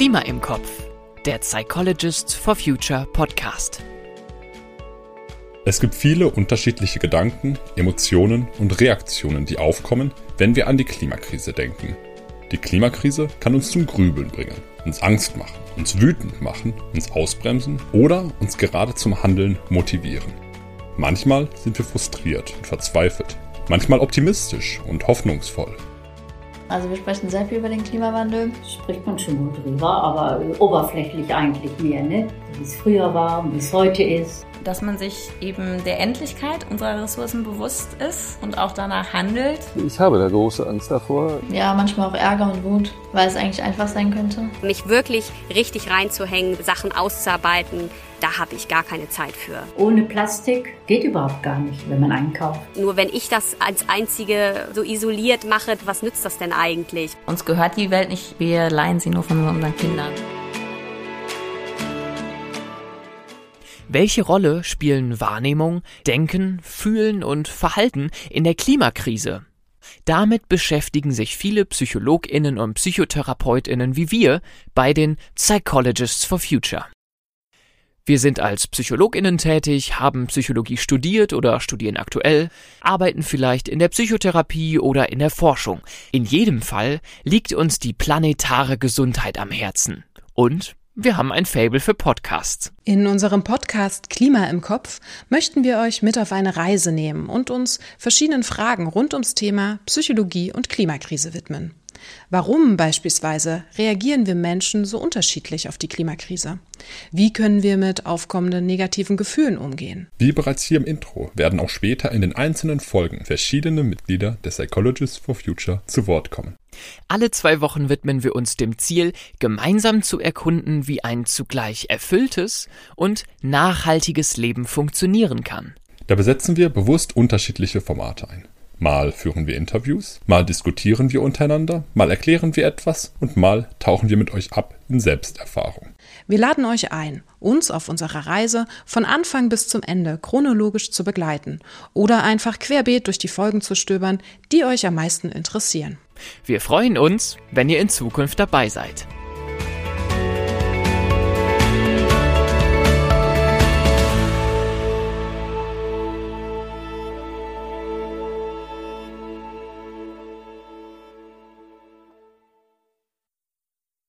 Klima im Kopf, der Psychologists for Future Podcast. Es gibt viele unterschiedliche Gedanken, Emotionen und Reaktionen, die aufkommen, wenn wir an die Klimakrise denken. Die Klimakrise kann uns zum Grübeln bringen, uns Angst machen, uns wütend machen, uns ausbremsen oder uns gerade zum Handeln motivieren. Manchmal sind wir frustriert und verzweifelt, manchmal optimistisch und hoffnungsvoll. Also wir sprechen sehr viel über den Klimawandel. Spricht man schon gut drüber, aber oberflächlich eigentlich mehr, ne? Wie es früher war und wie es heute ist. Dass man sich eben der Endlichkeit unserer Ressourcen bewusst ist und auch danach handelt. Ich habe da große Angst davor. Ja, manchmal auch Ärger und Wut, weil es eigentlich einfach sein könnte. Mich wirklich richtig reinzuhängen, Sachen auszuarbeiten, da habe ich gar keine Zeit für. Ohne Plastik geht überhaupt gar nicht, wenn man einkauft. Nur wenn ich das als einzige so isoliert mache, was nützt das denn eigentlich? Uns gehört die Welt nicht, wir leihen sie nur von unseren Kindern. Welche Rolle spielen Wahrnehmung, Denken, Fühlen und Verhalten in der Klimakrise? Damit beschäftigen sich viele Psychologinnen und Psychotherapeutinnen wie wir bei den Psychologists for Future. Wir sind als Psychologinnen tätig, haben Psychologie studiert oder studieren aktuell, arbeiten vielleicht in der Psychotherapie oder in der Forschung. In jedem Fall liegt uns die planetare Gesundheit am Herzen. Und wir haben ein Fable für Podcasts. In unserem Podcast Klima im Kopf möchten wir euch mit auf eine Reise nehmen und uns verschiedenen Fragen rund ums Thema Psychologie und Klimakrise widmen. Warum beispielsweise reagieren wir Menschen so unterschiedlich auf die Klimakrise? Wie können wir mit aufkommenden negativen Gefühlen umgehen? Wie bereits hier im Intro werden auch später in den einzelnen Folgen verschiedene Mitglieder der Psychologists for Future zu Wort kommen. Alle zwei Wochen widmen wir uns dem Ziel, gemeinsam zu erkunden, wie ein zugleich erfülltes und nachhaltiges Leben funktionieren kann. Da besetzen wir bewusst unterschiedliche Formate ein. Mal führen wir Interviews, mal diskutieren wir untereinander, mal erklären wir etwas und mal tauchen wir mit euch ab in Selbsterfahrung. Wir laden euch ein, uns auf unserer Reise von Anfang bis zum Ende chronologisch zu begleiten oder einfach querbeet durch die Folgen zu stöbern, die euch am meisten interessieren. Wir freuen uns, wenn ihr in Zukunft dabei seid.